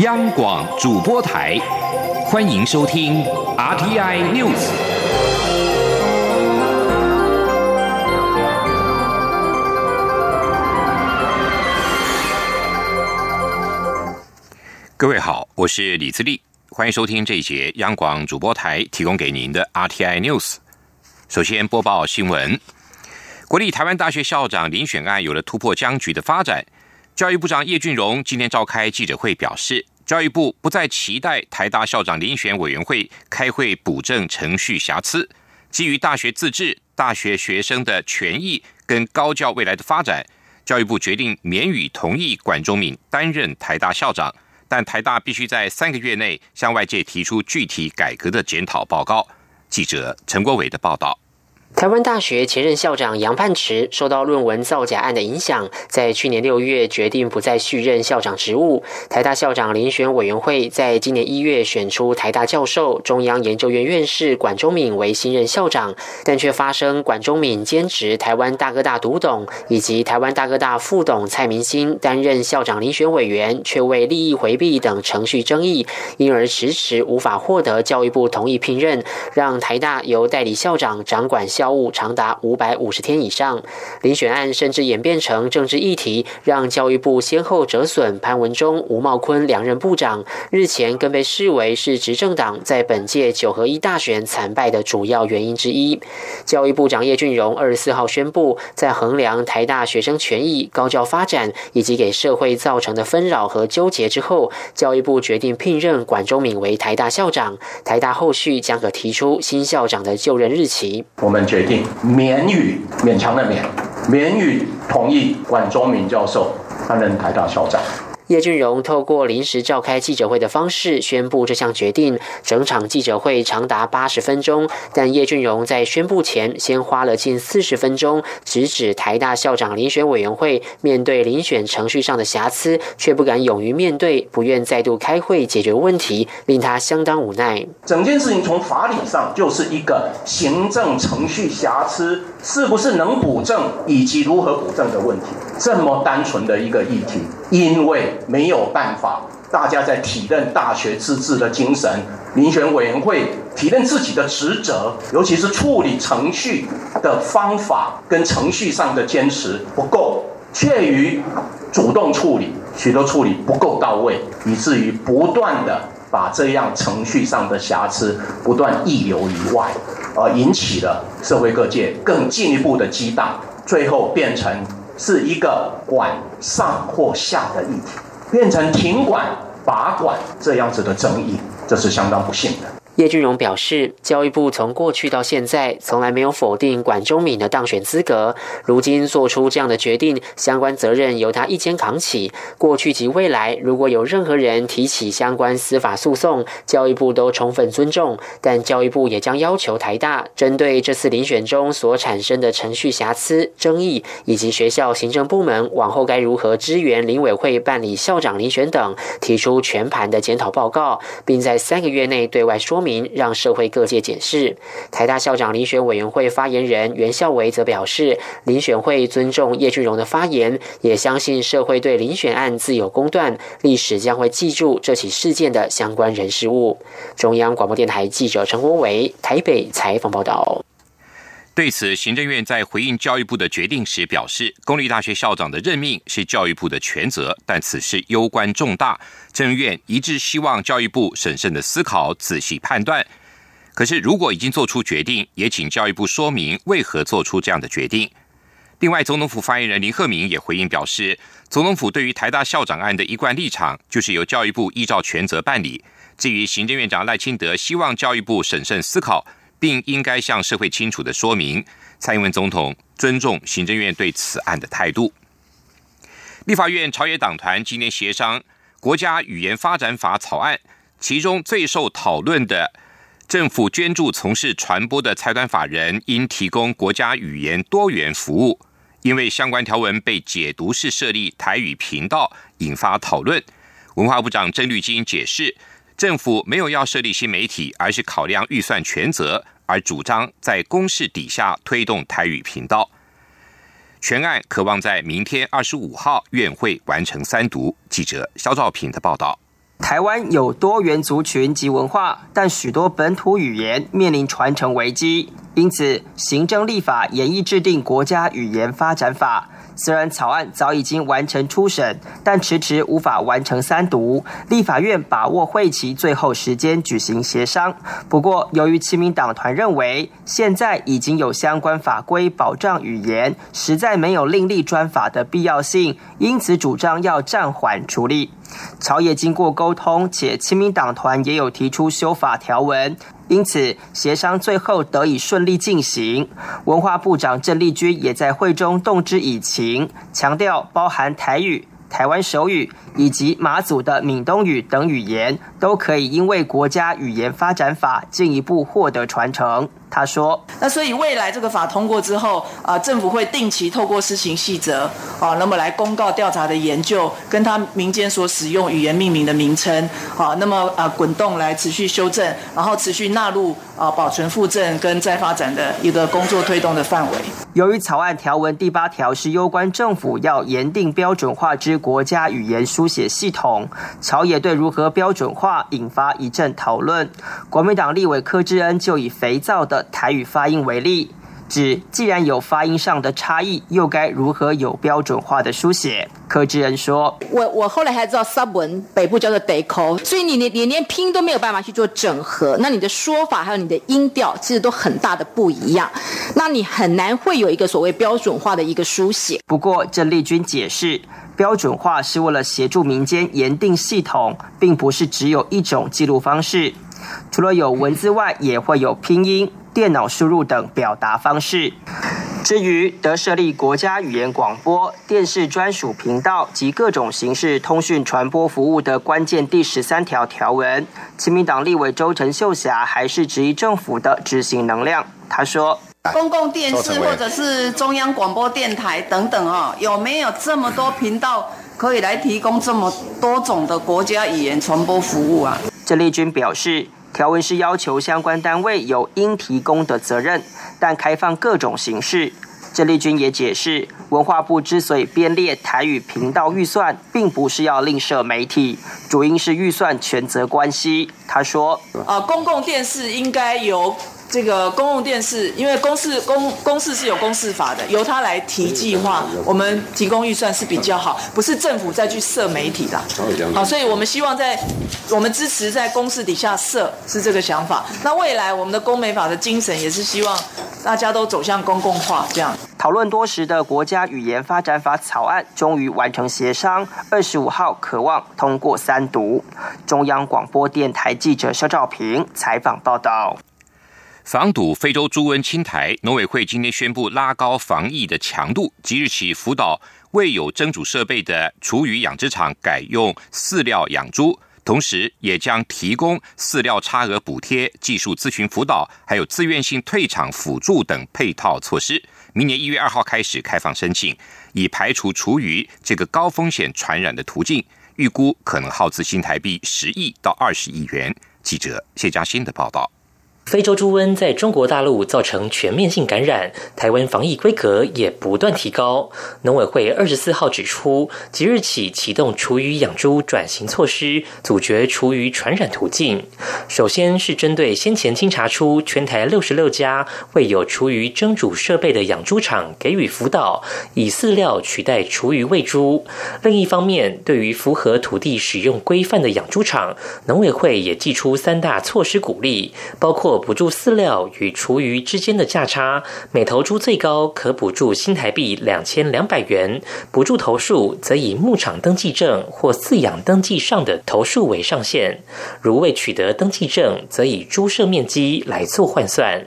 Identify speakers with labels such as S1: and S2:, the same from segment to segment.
S1: 央广主播台，欢迎收听 RTI News。各位好，我是李自立，欢迎收听这一节央广主播台提供给您的 RTI News。首先播报新闻：国立台湾大学校长遴选案有了突破僵局的发展。教育部长叶俊荣今天召开记者会，表示教育部不再期待台大校长遴选委员会开会补正程序瑕疵，基于大学自治、大学学生的权益跟高教未来的发展，教育部决定免予同意管中敏担任台大校长，但台大必须在三个月内向外界提出具体改革的检讨报告。记者陈国伟的报道。
S2: 台湾大学前任校长杨盼池受到论文造假案的影响，在去年六月决定不再续任校长职务。台大校长遴选委员会在今年一月选出台大教授、中央研究院院士管中敏为新任校长，但却发生管中敏兼职台湾大哥大独董，以及台湾大哥大副董蔡明星担任校长遴选委员却为利益回避等程序争议，因而迟迟无法获得教育部同意聘任，让台大由代理校长掌管校。务长达五百五十天以上，遴选案甚至演变成政治议题，让教育部先后折损潘文忠、吴茂坤两任部长。日前更被视为是执政党在本届九合一大选惨败的主要原因之一。教育部长叶俊荣二十四号宣布，在衡量台大学生权益、高教发展以及给社会造成的纷扰和纠结之后，教育部决定聘任管中敏为台大校长。台大后续将可提出新校长的就任日期。
S3: 我们决定免予勉强的免，免予同意管中明教授担任台大校长。
S2: 叶俊荣透过临时召开记者会的方式宣布这项决定，整场记者会长达八十分钟。但叶俊荣在宣布前，先花了近四十分钟，直指台大校长遴选委员会面对遴选程序上的瑕疵，却不敢勇于面对，不愿再度开会解决问题，令他相当无奈。
S3: 整件事情从法理上就是一个行政程序瑕疵，是不是能补正，以及如何补正的问题，这么单纯的一个议题。因为没有办法，大家在体认大学自治的精神，遴选委员会体认自己的职责，尤其是处理程序的方法跟程序上的坚持不够，怯于主动处理，许多处理不够到位，以至于不断的把这样程序上的瑕疵不断溢流于外，而引起了社会各界更进一步的激荡，最后变成。是一个管上或下的议题，变成停管、拔管这样子的争议，这是相当不幸的。
S2: 叶俊荣表示，教育部从过去到现在从来没有否定管中敏的当选资格。如今做出这样的决定，相关责任由他一肩扛起。过去及未来，如果有任何人提起相关司法诉讼，教育部都充分尊重。但教育部也将要求台大针对这次遴选中所产生的程序瑕疵、争议，以及学校行政部门往后该如何支援林委会办理校长遴选等，提出全盘的检讨报告，并在三个月内对外说明。让社会各界检视。台大校长遴选委员会发言人袁孝维则表示，遴选会尊重叶俊荣的发言，也相信社会对遴选案自有公断，历史将会记住这起事件的相关人事物。中央广播电台记者陈国伟台北采访报道。
S1: 对此，行政院在回应教育部的决定时表示，公立大学校长的任命是教育部的全责，但此事攸关重大，政院一致希望教育部审慎的思考、仔细判断。可是，如果已经做出决定，也请教育部说明为何做出这样的决定。另外，总统府发言人林鹤明也回应表示，总统府对于台大校长案的一贯立场，就是由教育部依照全责办理。至于行政院长赖清德希望教育部审慎思考。并应该向社会清楚的说明，蔡英文总统尊重行政院对此案的态度。立法院朝野党团今年协商国家语言发展法草案，其中最受讨论的政府捐助从事传播的财团法人应提供国家语言多元服务，因为相关条文被解读是设立台语频道，引发讨论。文化部长郑绿金解释。政府没有要设立新媒体，而是考量预算权责，而主张在公示底下推动台语频道。全案渴望在明天二十五号院会完成三读。记者肖兆平的报道。
S4: 台湾有多元族群及文化，但许多本土语言面临传承危机，因此行政立法严议制定国家语言发展法。虽然草案早已经完成初审，但迟迟无法完成三读。立法院把握会期最后时间举行协商。不过，由于亲民党团认为现在已经有相关法规保障语言，实在没有另立专法的必要性，因此主张要暂缓处理。朝野经过沟通，且亲民党团也有提出修法条文。因此，协商最后得以顺利进行。文化部长郑丽君也在会中动之以情，强调包含台语、台湾手语以及马祖的闽东语等语言，都可以因为国家语言发展法进一步获得传承。他说：“
S5: 那所以未来这个法通过之后，啊，政府会定期透过施行细则，啊，那么来公告调查的研究，跟他民间所使用语言命名的名称，啊，那么啊滚动来持续修正，然后持续纳入啊保存附赠跟再发展的一个工作推动的范围。
S4: 由于草案条文第八条是攸关政府要严定标准化之国家语言书写系统，朝野对如何标准化引发一阵讨论。国民党立委柯志恩就以肥皂的。”台语发音为例，指既然有发音上的差异，又该如何有标准化的书写？柯志恩说：“
S6: 我我后来才知道，sub 文北部叫做 deco，所以你连你连拼都没有办法去做整合，那你的说法还有你的音调，其实都很大的不一样，那你很难会有一个所谓标准化的一个书写。
S4: 不过郑丽君解释，标准化是为了协助民间研定系统，并不是只有一种记录方式，除了有文字外，也会有拼音。”电脑输入等表达方式。至于得设立国家语言广播电视专属频道及各种形式通讯传播服务的关键第十三条条文，亲民党立委周陈秀霞还是质疑政府的执行能量。他说：“
S7: 公共电视或者是中央广播电台等等哦，有没有这么多频道可以来提供这么多种的国家语言传播服务啊？”
S4: 郑丽君表示。条文是要求相关单位有应提供的责任，但开放各种形式。郑丽君也解释，文化部之所以编列台语频道预算，并不是要另设媒体，主因是预算权责关系。他说：“
S5: 啊，公共电视应该由。”这个公共电视，因为公视公公视是有公视法的，由他来提计划，我们提供预算是比较好，不是政府再去设媒体的。好，所以我们希望在我们支持在公视底下设，是这个想法。那未来我们的公媒法的精神也是希望大家都走向公共化，这样。
S4: 讨论多时的国家语言发展法草案终于完成协商，二十五号渴望通过三读。中央广播电台记者肖照平采访报道。
S1: 防堵非洲猪瘟侵台，农委会今天宣布拉高防疫的强度，即日起辅导未有蒸煮设备的厨余养殖场改用饲料养猪，同时也将提供饲料差额补贴、技术咨询辅导，还有自愿性退场辅助等配套措施。明年一月二号开始开放申请，以排除厨余这个高风险传染的途径，预估可能耗资新台币十亿到二十亿元。记者谢嘉欣的报道。
S8: 非洲猪瘟在中国大陆造成全面性感染，台湾防疫规格也不断提高。农委会二十四号指出，即日起启动厨余养猪转型措施，阻绝厨余传染途径。首先是针对先前清查出全台六十六家未有厨余蒸煮设备的养猪场给予辅导，以饲料取代厨余喂猪。另一方面，对于符合土地使用规范的养猪场，农委会也寄出三大措施鼓励，包括。补助饲料与厨余之间的价差，每头猪最高可补助新台币两千两百元，补助头数则以牧场登记证或饲养登记上的头数为上限，如未取得登记证，则以猪舍面积来做换算。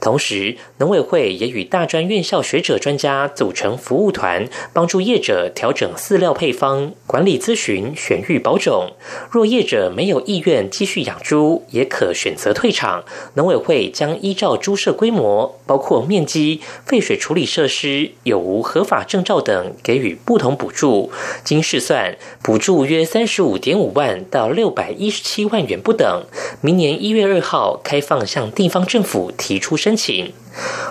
S8: 同时，农委会也与大专院校学者专家组成服务团，帮助业者调整饲料配方、管理咨询、选育保种。若业者没有意愿继续养猪，也可选择退场。农委会将依照猪舍规模，包括面积、废水处理设施有无合法证照等，给予不同补助。经试算，补助约三十五点五万到六百一十七万元不等。明年一月二号开放向地方政府提。出申请。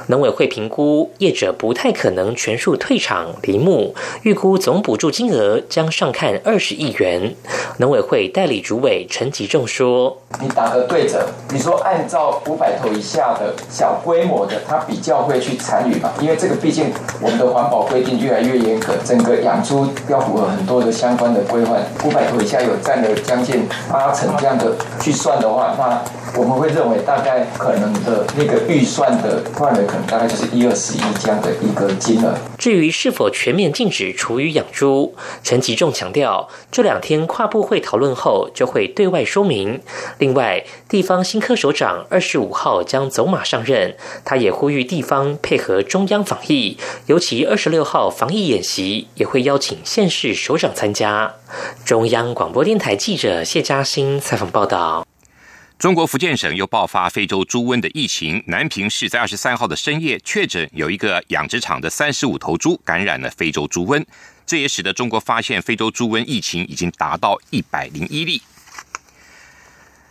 S8: 农委会评估业者不太可能全数退场离木，预估总补助金额将上看二十亿元。农委会代理主委陈吉仲说：“
S9: 你打个对折，你说按照五百头以下的小规模的，他比较会去参与嘛？因为这个毕竟我们的环保规定越来越严格，整个养猪要符合很多的相关的规范。五百头以下有占了将近八成这样的去算的话，那。”我们会认为大概可能的那个预算的可能大概就是一二十亿这样的一个金额。
S8: 至于是否全面禁止厨余养猪，陈吉仲强调，这两天跨部会讨论后就会对外说明。另外，地方新科首长二十五号将走马上任，他也呼吁地方配合中央防疫，尤其二十六号防疫演习也会邀请县市首长参加。中央广播电台记者谢嘉欣采访报道。
S1: 中国福建省又爆发非洲猪瘟的疫情，南平市在二十三号的深夜确诊有一个养殖场的三十五头猪感染了非洲猪瘟，这也使得中国发现非洲猪瘟疫情已经达到一百零一例。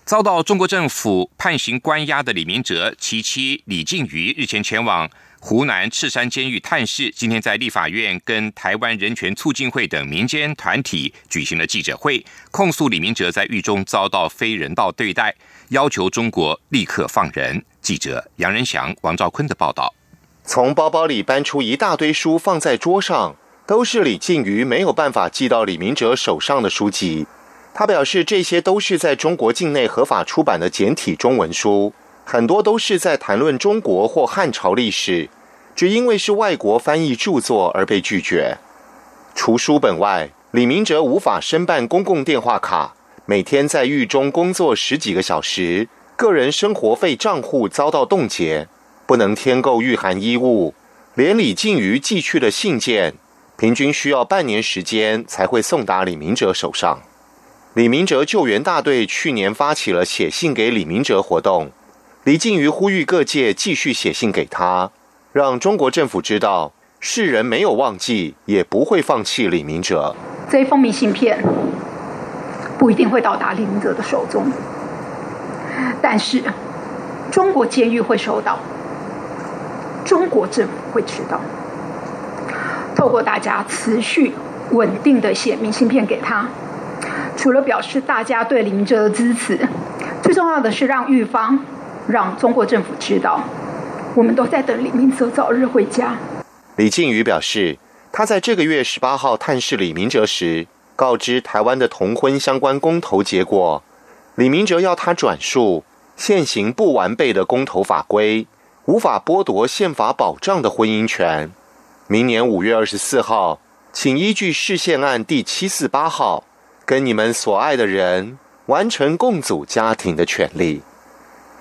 S1: 遭到中国政府判刑关押的李明哲，其妻李静瑜日前前往。湖南赤山监狱探视，今天在立法院跟台湾人权促进会等民间团体举行了记者会，控诉李明哲在狱中遭到非人道对待，要求中国立刻放人。记者杨仁祥、王兆坤的报道。
S10: 从包包里搬出一大堆书放在桌上，都是李静瑜没有办法寄到李明哲手上的书籍。他表示，这些都是在中国境内合法出版的简体中文书，很多都是在谈论中国或汉朝历史。只因为是外国翻译著作而被拒绝。除书本外，李明哲无法申办公共电话卡，每天在狱中工作十几个小时，个人生活费账户遭到冻结，不能添购御寒衣物，连李静瑜寄去的信件，平均需要半年时间才会送达李明哲手上。李明哲救援大队去年发起了写信给李明哲活动，李静瑜呼吁各界继续写信给他。让中国政府知道，世人没有忘记，也不会放弃李明哲。
S11: 这一封明信片不一定会到达李明哲的手中，但是中国监狱会收到，中国政府会知道。透过大家持续稳定的写明信片给他，除了表示大家对李明哲的支持，最重要的是让狱方、让中国政府知道。我们都在等李明哲早日回家。
S10: 李靖宇表示，他在这个月十八号探视李明哲时，告知台湾的同婚相关公投结果。李明哲要他转述现行不完备的公投法规，无法剥夺宪法保障的婚姻权。明年五月二十四号，请依据市宪案第七四八号，跟你们所爱的人完成共组家庭的权利。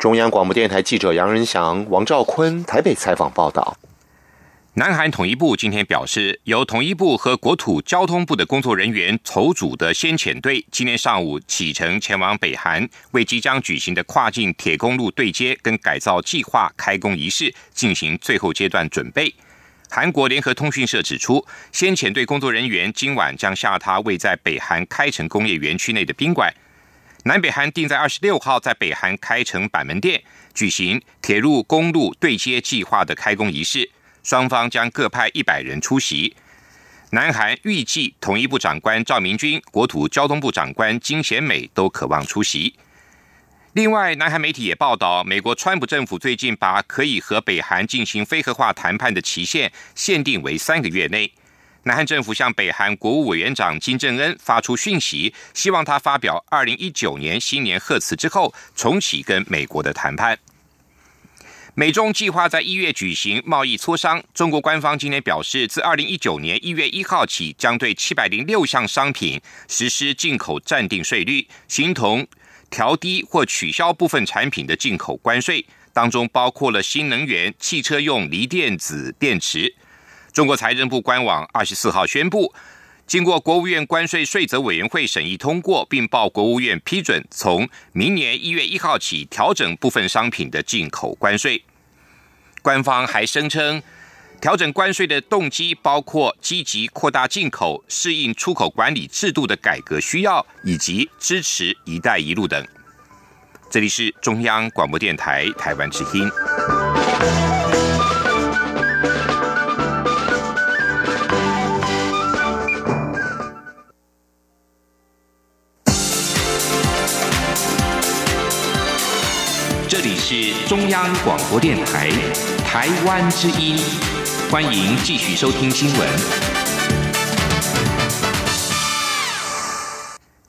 S10: 中央广播电台记者杨仁祥、王兆坤台北采访报道。
S1: 南韩统一部今天表示，由统一部和国土交通部的工作人员筹组的先遣队，今天上午启程前往北韩，为即将举行的跨境铁公路对接跟改造计划开工仪式进行最后阶段准备。韩国联合通讯社指出，先遣队工作人员今晚将下榻位在北韩开城工业园区内的宾馆。南北韩定在二十六号在北韩开城板门店举行铁路公路对接计划的开工仪式，双方将各派一百人出席。南韩预计统一部长官赵明君、国土交通部长官金贤美都渴望出席。另外，南韩媒体也报道，美国川普政府最近把可以和北韩进行非核化谈判的期限限定为三个月内。南韩政府向北韩国务委员长金正恩发出讯息，希望他发表二零一九年新年贺词之后，重启跟美国的谈判。美中计划在一月举行贸易磋商，中国官方今天表示，自二零一九年一月一号起，将对七百零六项商品实施进口暂定税率，形同调低或取消部分产品的进口关税，当中包括了新能源汽车用锂电子电池。中国财政部官网二十四号宣布，经过国务院关税税则委员会审议通过，并报国务院批准，从明年一月一号起调整部分商品的进口关税。官方还声称，调整关税的动机包括积极扩大进口、适应出口管理制度的改革需要，以及支持“一带一路”等。这里是中央广播电台台湾之音。是中央广播电台台湾之音，欢迎继续收听新闻。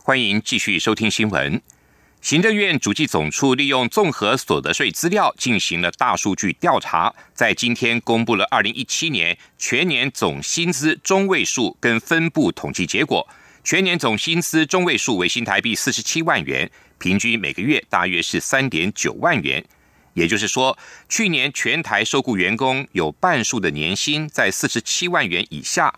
S1: 欢迎继续收听新闻。行政院主计总处利用综合所得税资料进行了大数据调查，在今天公布了二零一七年全年总薪资中位数跟分布统计结果。全年总薪资中位数为新台币四十七万元，平均每个月大约是三点九万元。也就是说，去年全台受雇员工有半数的年薪在四十七万元以下。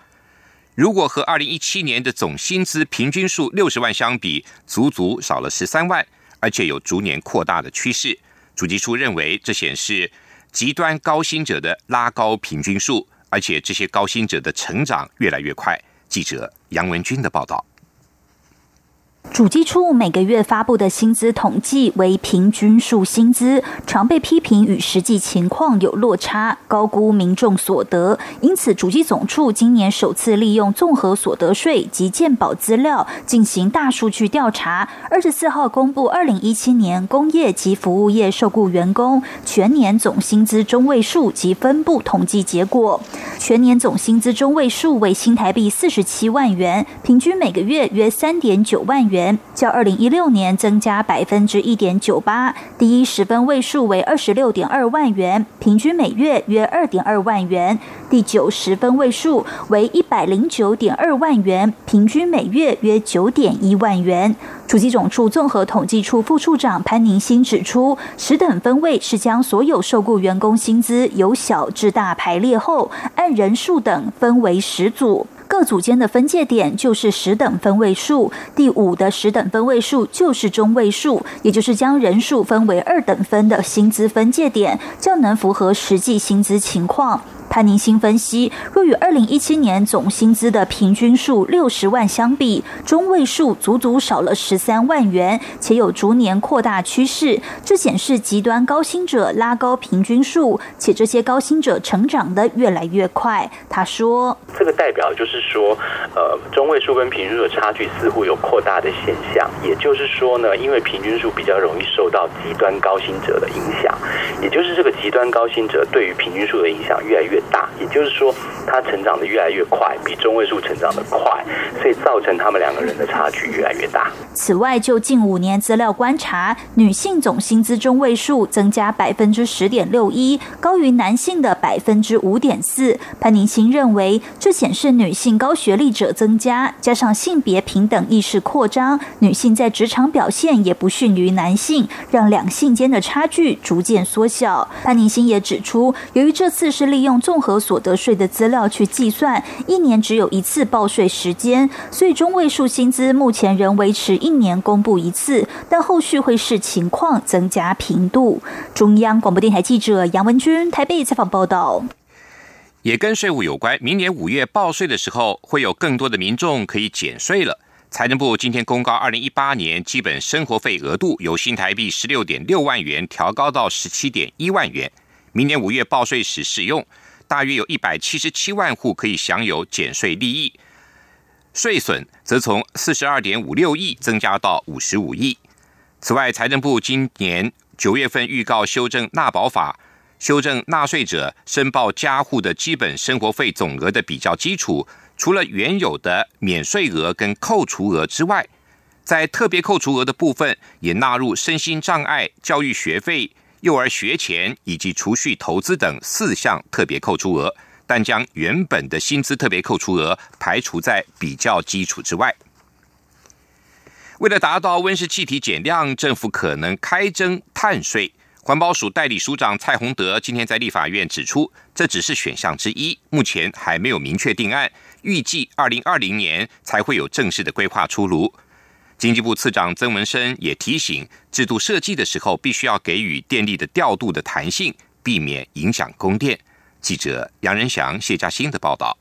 S1: 如果和二零一七年的总薪资平均数六十万相比，足足少了十三万，而且有逐年扩大的趋势。主计处认为，这显示极端高薪者的拉高平均数，而且这些高薪者的成长越来越快。记者杨文军的报道。
S12: 主机处每个月发布的薪资统计为平均数薪资，常被批评与实际情况有落差，高估民众所得。因此，主机总处今年首次利用综合所得税及健保资料进行大数据调查。二十四号公布二零一七年工业及服务业受雇员工全年总薪资中位数及分布统计结果。全年总薪资中位数为新台币四十七万元，平均每个月约三点九万元。较二零一六年增加百分之一点九八，第一十分位数为二十六点二万元，平均每月约二点二万元；第九十分位数为一百零九点二万元，平均每月约九点一万元。主机总处综合统计处副处长潘宁新指出，十等分位是将所有受雇员工薪资由小至大排列后，按人数等分为十组。各组间的分界点就是十等分位数，第五的十等分位数就是中位数，也就是将人数分为二等分的薪资分界点，较能符合实际薪资情况。潘宁新分析，若与二零一七年总薪资的平均数六十万相比，中位数足足少了十三万元，且有逐年扩大趋势。这显示极端高薪者拉高平均数，且这些高薪者成长的越来越快。他说：“
S13: 这个代表就是说，呃，中位数跟平均数的差距似乎有扩大的现象。也就是说呢，因为平均数比较容易受到极端高薪者的影响，也就是这个极端高薪者对于平均数的影响越来越。”大，也就是说，他成长的越来越快，比中位数成长的快，所以造成他们两个人的差距越来越大。
S12: 此外，就近五年资料观察，女性总薪资中位数增加百分之十点六一，高于男性的百分之五点四。潘宁新认为，这显示女性高学历者增加，加上性别平等意识扩张，女性在职场表现也不逊于男性，让两性间的差距逐渐缩小。潘宁新也指出，由于这次是利用综合所得税的资料去计算，一年只有一次报税时间，所以中位数薪资目前仍维持一年公布一次，但后续会视情况增加频度。中央广播电台记者杨文君台北采访报道。
S1: 也跟税务有关，明年五月报税的时候，会有更多的民众可以减税了。财政部今天公告，二零一八年基本生活费额度由新台币十六点六万元调高到十七点一万元，明年五月报税时适用。大约有一百七十七万户可以享有减税利益，税损则从四十二点五六亿增加到五十五亿。此外，财政部今年九月份预告修正纳保法，修正纳税者申报家户的基本生活费总额的比较基础，除了原有的免税额跟扣除额之外，在特别扣除额的部分也纳入身心障碍、教育学费。幼儿学前以及储蓄投资等四项特别扣除额，但将原本的薪资特别扣除额排除在比较基础之外。为了达到温室气体减量，政府可能开征碳税。环保署代理署长蔡洪德今天在立法院指出，这只是选项之一，目前还没有明确定案，预计二零二零年才会有正式的规划出炉。经济部次长曾文生也提醒，制度设计的时候必须要给予电力的调度的弹性，避免影响供电。记者杨仁祥、谢嘉欣的报道。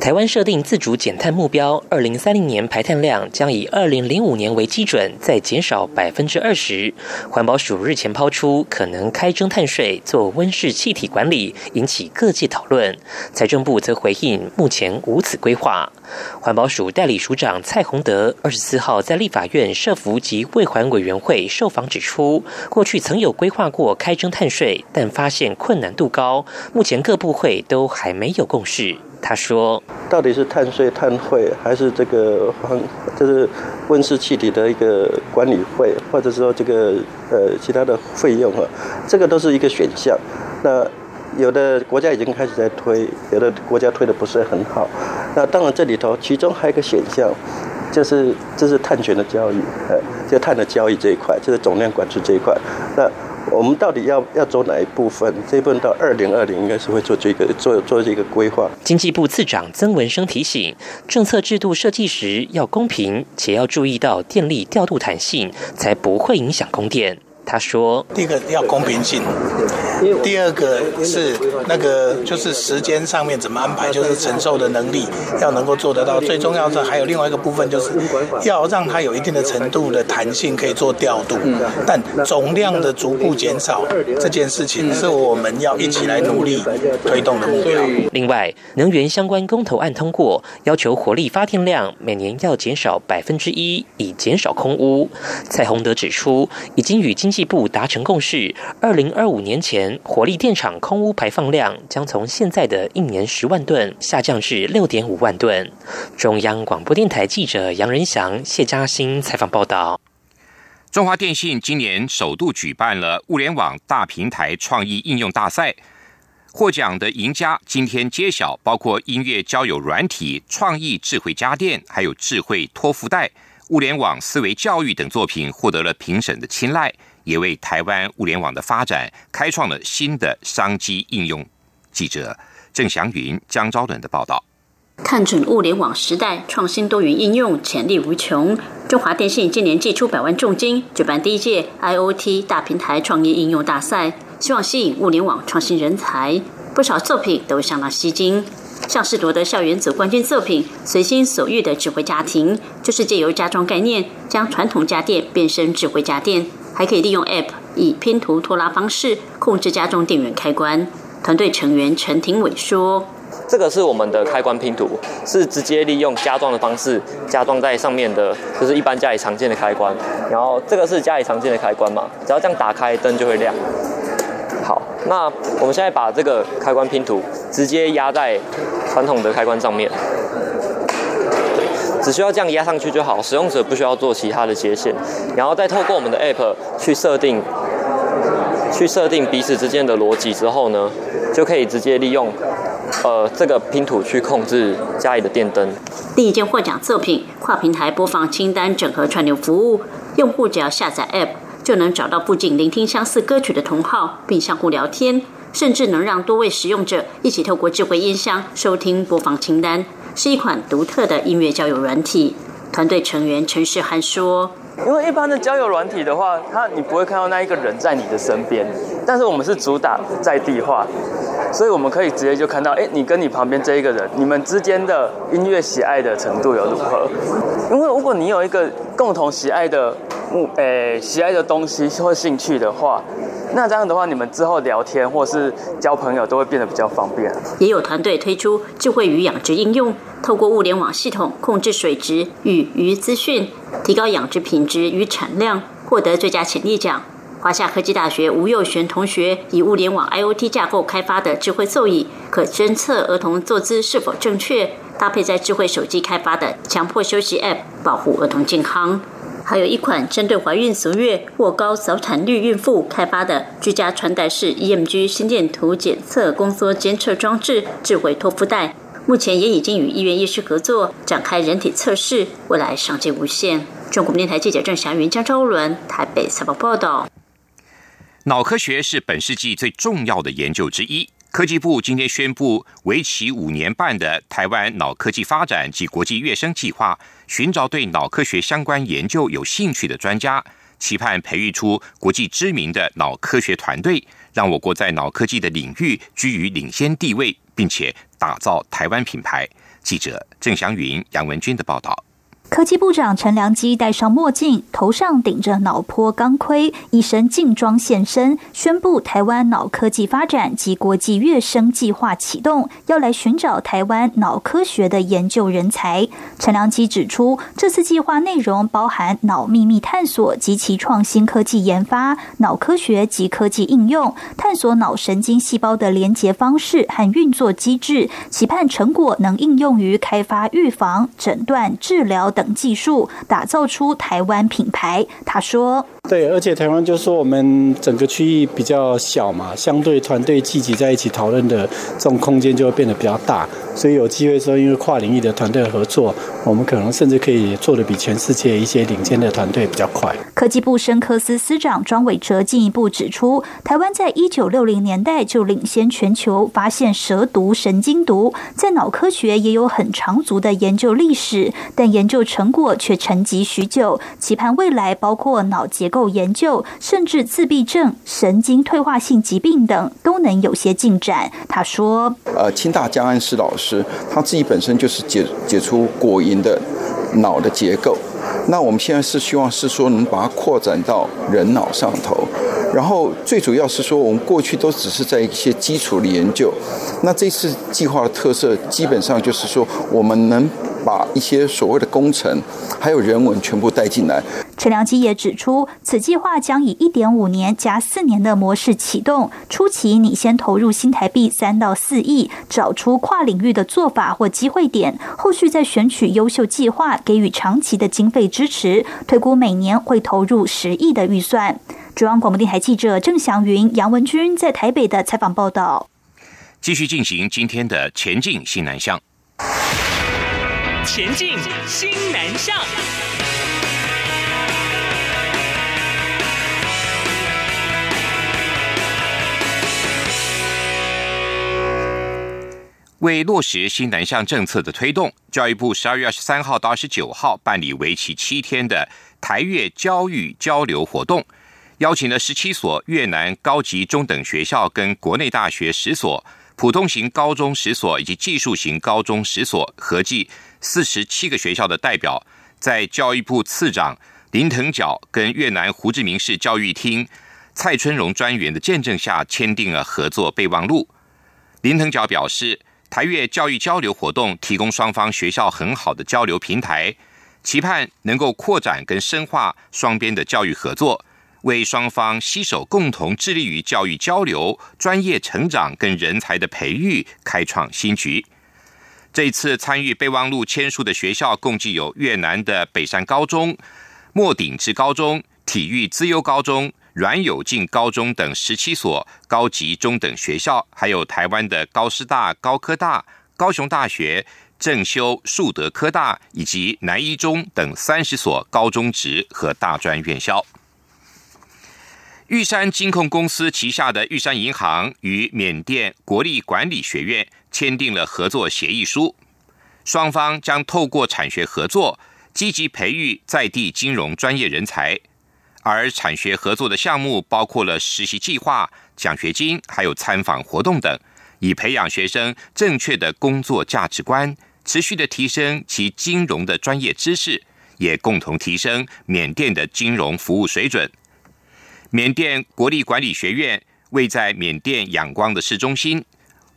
S8: 台湾设定自主减碳目标，二零三零年排碳量将以二零零五年为基准，再减少百分之二十。环保署日前抛出可能开征碳税做温室气体管理，引起各界讨论。财政部则回应，目前无此规划。环保署代理署长蔡宏德二十四号在立法院社福及卫环委员会受访指出，过去曾有规划过开征碳税，但发现困难度高，目前各部会都还没有共识。他说：“
S14: 到底是碳税、碳汇，还是这个环，就是温室气体的一个管理费，或者说这个呃其他的费用啊？这个都是一个选项。那有的国家已经开始在推，有的国家推的不是很好。那当然这里头其中还有一个选项，就是这是碳权的交易，呃，就碳的交易这一块，就是总量管制这一块。那我们到底要要走哪一部分？这一部分到二零二零应该是会做这个做做这个规划。
S8: 经济部次长曾文生提醒，政策制度设计时要公平，且要注意到电力调度弹性，才不会影响供电。他说：“
S15: 第一个要公平性，第二个是那个就是时间上面怎么安排，就是承受的能力要能够做得到。最重要的还有另外一个部分，就是要让它有一定的程度的弹性，可以做调度。但总量的逐步减少这件事情，是我们要一起来努力推动的目标。
S8: 另外，能源相关公投案通过，要求火力发电量每年要减少百分之一，以减少空污。蔡宏德指出，已经与经济。”部达成共识，二零二五年前，火力电厂空污排放量将从现在的一年十万吨下降至六点五万吨。中央广播电台记者杨仁祥、谢嘉欣采访报道。
S1: 中华电信今年首度举办了物联网大平台创意应用大赛，获奖的赢家今天揭晓，包括音乐交友软体、创意智慧家电，还有智慧托付袋、物联网思维教育等作品，获得了评审的青睐。也为台湾物联网的发展开创了新的商机应用。记者郑祥云、江昭伦的报道。
S16: 看准物联网时代创新多元应用潜力无穷，中华电信今年寄出百万重金举办第一届 IOT 大平台创业应用大赛，希望吸引物联网创新人才。不少作品都相当吸睛，像是夺得校园组冠军作品《随心所欲的智慧家庭》，就是借由家装概念，将传统家电变身智慧家电。还可以利用 App 以拼图拖拉方式控制家中电源开关。团队成员陈廷伟说：“
S17: 这个是我们的开关拼图，是直接利用加装的方式加装在上面的，就是一般家里常见的开关。然后这个是家里常见的开关嘛，只要这样打开，灯就会亮。好，那我们现在把这个开关拼图直接压在传统的开关上面。”只需要这样压上去就好，使用者不需要做其他的接线，然后再透过我们的 App 去设定，去设定彼此之间的逻辑之后呢，就可以直接利用呃这个拼图去控制家里的电灯。
S16: 第一件获奖作品跨平台播放清单整合串流服务，用户只要下载 App 就能找到附近聆听相似歌曲的同好，并相互聊天，甚至能让多位使用者一起透过智慧音箱收听播放清单。是一款独特的音乐交友软体。团队成员陈世涵说：“
S17: 因为一般的交友软体的话，它你不会看到那一个人在你的身边，但是我们是主打在地化，所以我们可以直接就看到，哎，你跟你旁边这一个人，你们之间的音乐喜爱的程度有如何？因为如果你有一个共同喜爱的目，诶，喜爱的东西或兴趣的话。”那这样的话，你们之后聊天或是交朋友都会变得比较方便。
S16: 也有团队推出智慧鱼养殖应用，透过物联网系统控制水质与鱼资讯，提高养殖品质与产量，获得最佳潜力奖。华夏科技大学吴佑璇同学以物联网 IOT 架构开发的智慧座椅，可侦测儿童坐姿是否正确，搭配在智慧手机开发的强迫休息 App，保护儿童健康。还有一款针对怀孕足月或高早产率孕妇开发的居家穿戴式 EMG 心电图检测宫缩监测装置智慧托腹带，目前也已经与医院医师合作展开人体测试，未来商机无限。中国电台记者郑祥云、江昭伦台北采访报道。
S1: 脑科学是本世纪最重要的研究之一。科技部今天宣布，为期五年半的台湾脑科技发展及国际跃升计划，寻找对脑科学相关研究有兴趣的专家，期盼培育出国际知名的脑科学团队，让我国在脑科技的领域居于领先地位，并且打造台湾品牌。记者郑祥云、杨文军的报道。
S12: 科技部长陈良基戴上墨镜，头上顶着脑波钢盔，一身劲装现身，宣布台湾脑科技发展及国际跃升计划启动，要来寻找台湾脑科学的研究人才。陈良基指出，这次计划内容包含脑秘密探索及其创新科技研发、脑科学及科技应用，探索脑神经细胞的连接方式和运作机制，期盼成果能应用于开发预防、诊断、治疗。等技术打造出台湾品牌，他说：“
S18: 对，而且台湾就说我们整个区域比较小嘛，相对团队聚集在一起讨论的这种空间就会变得比较大，所以有机会说，因为跨领域的团队合作，我们可能甚至可以做的比全世界一些领先的团队比较快。”
S12: 科技部生科司司长庄伟哲进一步指出，台湾在一九六零年代就领先全球发现蛇毒、神经毒，在脑科学也有很长足的研究历史，但研究。成果却沉寂许久，期盼未来包括脑结构研究，甚至自闭症、神经退化性疾病等都能有些进展。他说：“
S19: 呃，清大江安石老师他自己本身就是解解出果蝇的脑的结构，那我们现在是希望是说能把它扩展到人脑上头，然后最主要是说我们过去都只是在一些基础的研究，那这次计划的特色基本上就是说我们能。”把一些所谓的工程还有人文全部带进来。
S12: 陈良基也指出，此计划将以一点五年加四年的模式启动，初期你先投入新台币三到四亿，找出跨领域的做法或机会点，后续再选取优秀计划，给予长期的经费支持，推估每年会投入十亿的预算。中央广播电台记者郑祥云、杨文君在台北的采访报道。
S1: 继续进行今天的前进新南向。前进，新南向。为落实新南向政策的推动，教育部十二月二十三号到二十九号办理为期七天的台越教育交流活动，邀请了十七所越南高级中等学校跟国内大学十所。普通型高中十所以及技术型高中十所，合计四十七个学校的代表，在教育部次长林腾蛟跟越南胡志明市教育厅蔡春荣专员的见证下，签订了合作备忘录。林腾蛟表示，台越教育交流活动提供双方学校很好的交流平台，期盼能够扩展跟深化双边的教育合作。为双方携手共同致力于教育交流、专业成长跟人才的培育开创新局。这次参与备忘录签署的学校共计有越南的北山高中、莫顶之高中、体育资优高中、阮有进高中等十七所高级中等学校，还有台湾的高师大、高科大、高雄大学、正修树德科大以及南一中等三十所高中职和大专院校。玉山金控公司旗下的玉山银行与缅甸国立管理学院签订了合作协议书，双方将透过产学合作，积极培育在地金融专业人才。而产学合作的项目包括了实习计划、奖学金，还有参访活动等，以培养学生正确的工作价值观，持续的提升其金融的专业知识，也共同提升缅甸的金融服务水准。缅甸国立管理学院位在缅甸仰光的市中心，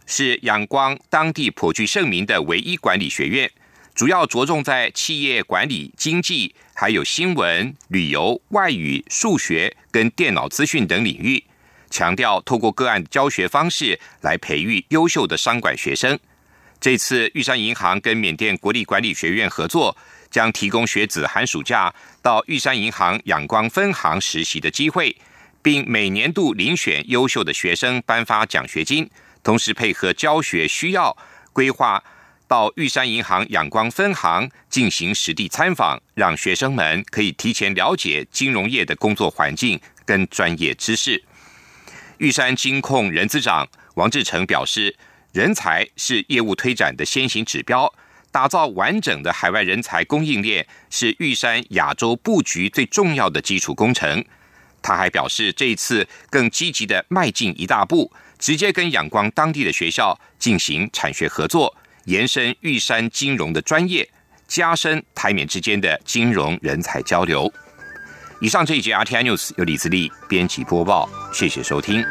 S1: 是仰光当地颇具盛名的唯一管理学院，主要着重在企业管理、经济、还有新闻、旅游、外语、数学跟电脑资讯等领域，强调透过个案教学方式来培育优秀的商管学生。这次玉山银行跟缅甸国立管理学院合作。将提供学子寒暑假到玉山银行仰光分行实习的机会，并每年度遴选优秀的学生颁发奖学金，同时配合教学需要，规划到玉山银行仰光分行进行实地参访，让学生们可以提前了解金融业的工作环境跟专业知识。玉山金控人资长王志成表示，人才是业务推展的先行指标。打造完整的海外人才供应链是玉山亚洲布局最重要的基础工程。他还表示，这一次更积极的迈进一大步，直接跟仰光当地的学校进行产学合作，延伸玉山金融的专业，加深台缅之间的金融人才交流。以上这一节 RTI News 由李自力编辑播报，谢谢收听。